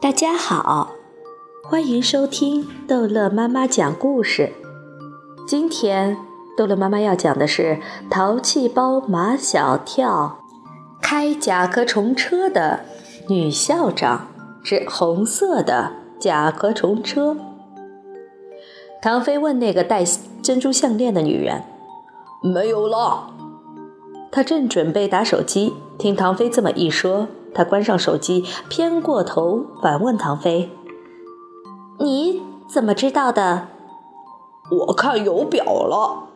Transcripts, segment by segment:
大家好，欢迎收听逗乐妈妈讲故事。今天逗乐妈妈要讲的是《淘气包马小跳开甲壳虫车的女校长之红色的甲壳虫车》。唐飞问那个戴珍珠项链的女人：“没有了。”他正准备打手机，听唐飞这么一说。他关上手机，偏过头反问唐飞：“你怎么知道的？”“我看有表了。”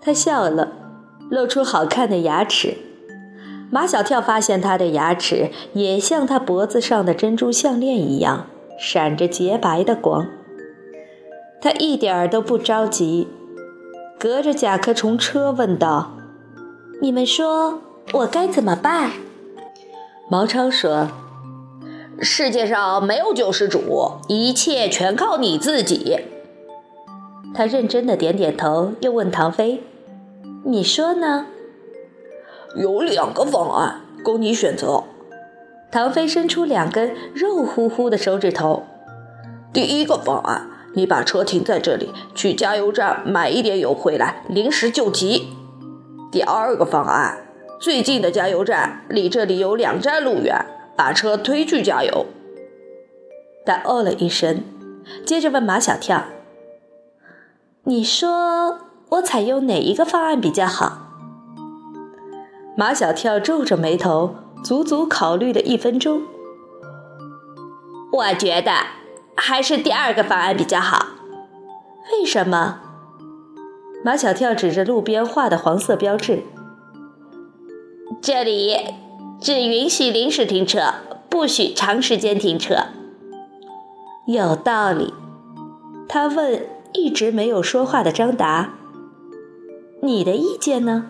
他笑了，露出好看的牙齿。马小跳发现他的牙齿也像他脖子上的珍珠项链一样，闪着洁白的光。他一点儿都不着急，隔着甲壳虫车问道：“你们说我该怎么办？”毛超说：“世界上没有救世主，一切全靠你自己。”他认真的点点头，又问唐飞：“你说呢？”有两个方案供你选择。唐飞伸出两根肉乎乎的手指头。第一个方案，你把车停在这里，去加油站买一点油回来，临时救急。第二个方案。最近的加油站离这里有两站路远，把车推去加油。他哦了一声，接着问马小跳：“你说我采用哪一个方案比较好？”马小跳皱着眉头，足足考虑了一分钟。我觉得还是第二个方案比较好。为什么？马小跳指着路边画的黄色标志。这里只允许临时停车，不许长时间停车。有道理。他问一直没有说话的张达：“你的意见呢？”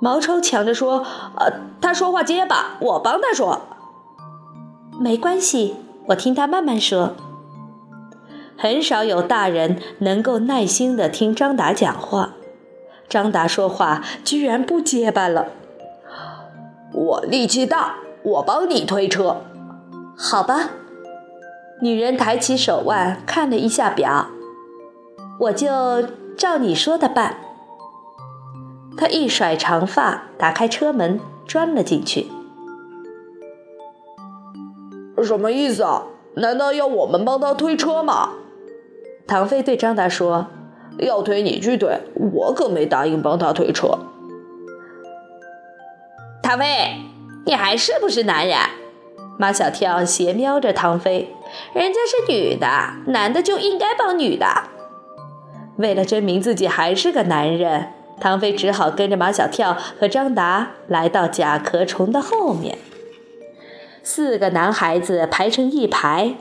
毛超抢着说：“呃，他说话结巴，我帮他说。”没关系，我听他慢慢说。很少有大人能够耐心的听张达讲话。张达说话居然不结巴了。我力气大，我帮你推车，好吧？女人抬起手腕看了一下表，我就照你说的办。她一甩长发，打开车门，钻了进去。什么意思啊？难道要我们帮他推车吗？唐飞对张达说。要推你去推，我可没答应帮他推车。唐飞，你还是不是男人？马小跳斜瞄着唐飞，人家是女的，男的就应该帮女的。为了证明自己还是个男人，唐飞只好跟着马小跳和张达来到甲壳虫的后面。四个男孩子排成一排，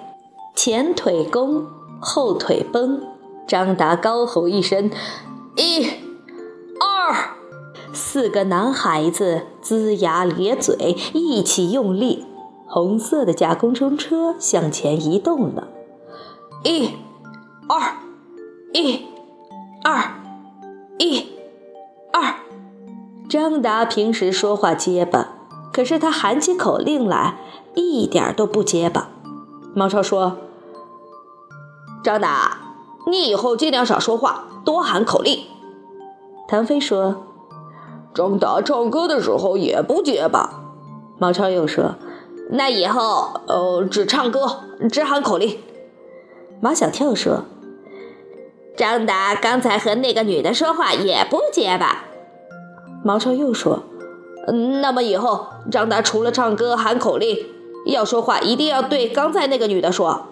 前腿弓，后腿绷。张达高吼一声：“一、二！”四个男孩子龇牙咧嘴，一起用力，红色的甲工程车向前移动了。一、二、一、二、一、二。张达平时说话结巴，可是他喊起口令来一点都不结巴。毛超说：“张达。”你以后尽量少说话，多喊口令。唐飞说：“张达唱歌的时候也不结巴。”毛超又说：“那以后呃，只唱歌，只喊口令。”马小跳说：“张达刚才和那个女的说话也不结巴。”毛超又说：“嗯那么以后张达除了唱歌喊口令，要说话一定要对刚才那个女的说，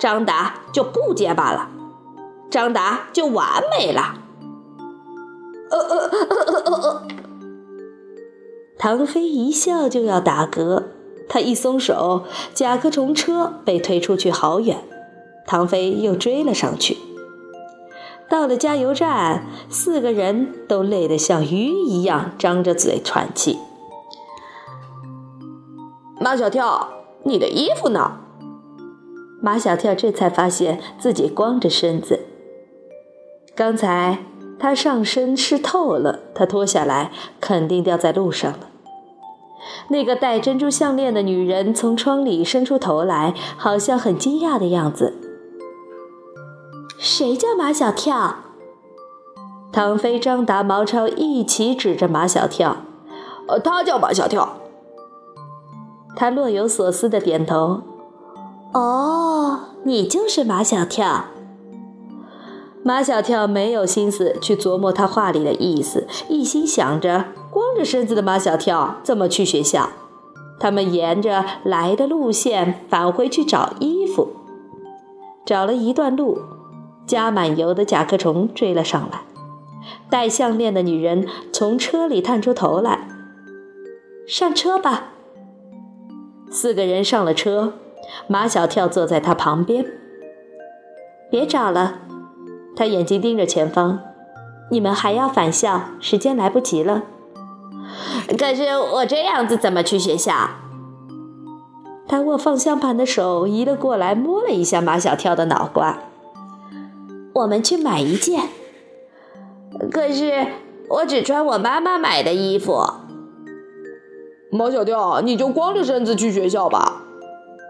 张达就不结巴了。”张达就完美了。呃呃呃呃呃唐飞一笑就要打嗝，他一松手，甲壳虫车被推出去好远。唐飞又追了上去。到了加油站，四个人都累得像鱼一样，张着嘴喘气。马小跳，你的衣服呢？马小跳这才发现自己光着身子。刚才他上身湿透了，他脱下来肯定掉在路上了。那个戴珍珠项链的女人从窗里伸出头来，好像很惊讶的样子。谁叫马小跳？唐飞、张达、毛超一起指着马小跳。呃，他叫马小跳。他若有所思的点头。哦，你就是马小跳。马小跳没有心思去琢磨他话里的意思，一心想着光着身子的马小跳怎么去学校。他们沿着来的路线返回去找衣服，找了一段路，加满油的甲壳虫追了上来。戴项链的女人从车里探出头来：“上车吧。”四个人上了车，马小跳坐在他旁边。别找了，他眼睛盯着前方。你们还要返校，时间来不及了。可是我这样子怎么去学校？他握方向盘的手移了过来，摸了一下马小跳的脑瓜。我们去买一件。可是我只穿我妈妈买的衣服。马小跳，你就光着身子去学校吧。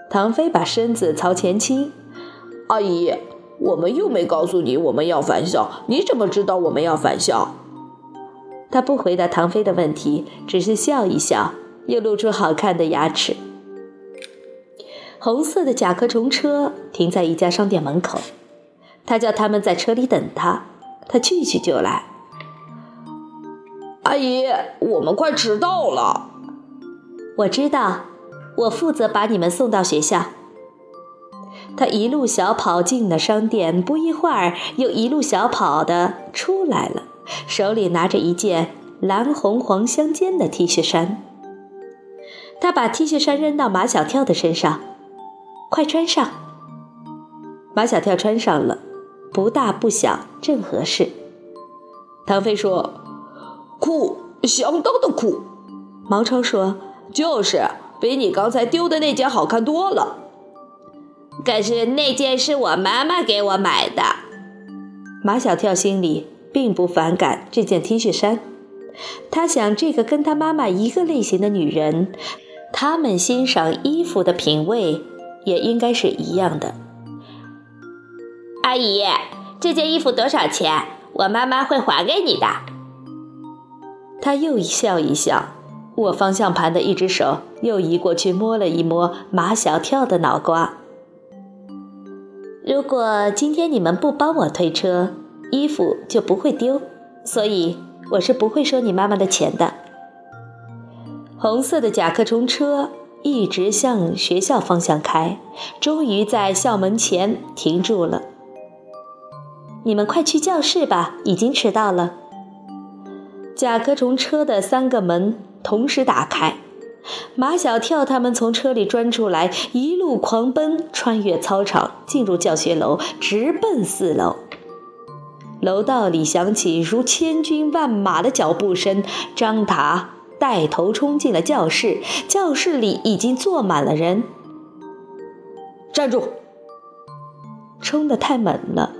唐飞把身子朝前倾。阿姨，我们又没告诉你我们要返校，你怎么知道我们要返校？他不回答唐飞的问题，只是笑一笑，又露出好看的牙齿。红色的甲壳虫车停在一家商店门口，他叫他们在车里等他，他去去就来。阿姨，我们快迟到了。我知道，我负责把你们送到学校。他一路小跑进了商店，不一会儿又一路小跑的出来了，手里拿着一件蓝红黄相间的 T 恤衫。他把 T 恤衫扔到马小跳的身上，快穿上。马小跳穿上了，不大不小，正合适。唐飞说：“酷，相当的酷。”毛超说。就是比你刚才丢的那件好看多了。可是那件是我妈妈给我买的。马小跳心里并不反感这件 T 恤衫，他想这个跟他妈妈一个类型的女人，他们欣赏衣服的品味也应该是一样的。阿姨，这件衣服多少钱？我妈妈会还给你的。他又一笑一笑。握方向盘的一只手又移过去摸了一摸马小跳的脑瓜。如果今天你们不帮我推车，衣服就不会丢，所以我是不会收你妈妈的钱的。红色的甲壳虫车一直向学校方向开，终于在校门前停住了。你们快去教室吧，已经迟到了。甲壳虫车的三个门。同时打开，马小跳他们从车里钻出来，一路狂奔，穿越操场，进入教学楼，直奔四楼。楼道里响起如千军万马的脚步声，张达带头冲进了教室，教室里已经坐满了人。站住！冲得太猛了，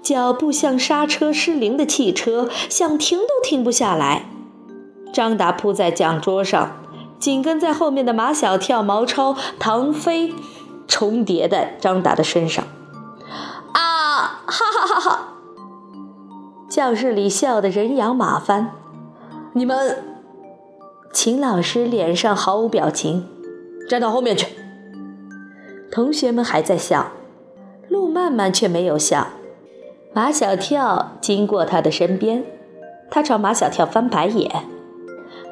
脚步像刹车失灵的汽车，想停都停不下来。张达扑在讲桌上，紧跟在后面的马小跳、毛超、唐飞重叠在张达的身上。啊！哈哈哈哈！教室里笑得人仰马翻。你们，秦老师脸上毫无表情，站到后面去。同学们还在笑，陆曼曼却没有笑。马小跳经过他的身边，他朝马小跳翻白眼。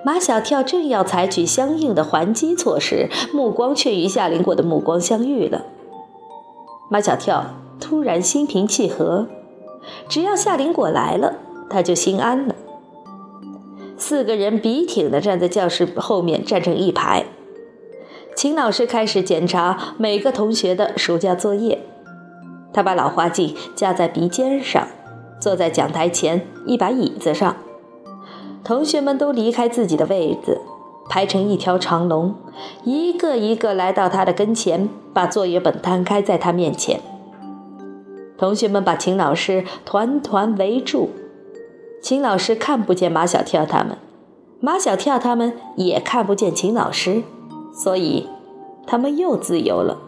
马小跳正要采取相应的还击措施，目光却与夏林果的目光相遇了。马小跳突然心平气和，只要夏林果来了，他就心安了。四个人笔挺地站在教室后面，站成一排。秦老师开始检查每个同学的暑假作业，他把老花镜架在鼻尖上，坐在讲台前一把椅子上。同学们都离开自己的位子，排成一条长龙，一个一个来到他的跟前，把作业本摊开在他面前。同学们把秦老师团团围住，秦老师看不见马小跳他们，马小跳他们也看不见秦老师，所以他们又自由了。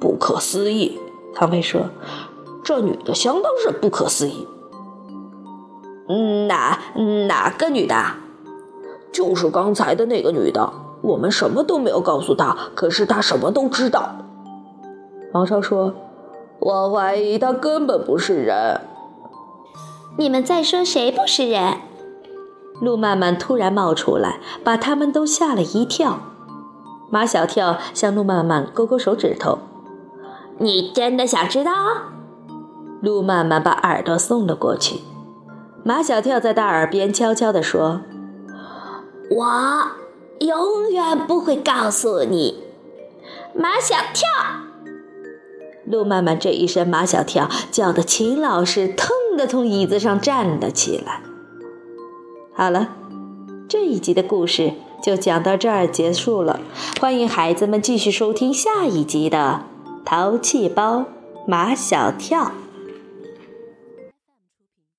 不可思议，唐飞说：“这女的相当是不可思议。”哪哪个女的？就是刚才的那个女的。我们什么都没有告诉她，可是她什么都知道。王超说：“我怀疑她根本不是人。”你们在说谁不是人？路曼曼突然冒出来，把他们都吓了一跳。马小跳向路曼曼勾勾手指头：“你真的想知道？”路曼曼把耳朵送了过去。马小跳在大耳边悄悄地说：“我永远不会告诉你。”马小跳，路曼曼这一声“马小跳”叫得秦老师腾地从椅子上站了起来。好了，这一集的故事就讲到这儿结束了。欢迎孩子们继续收听下一集的《淘气包马小跳》。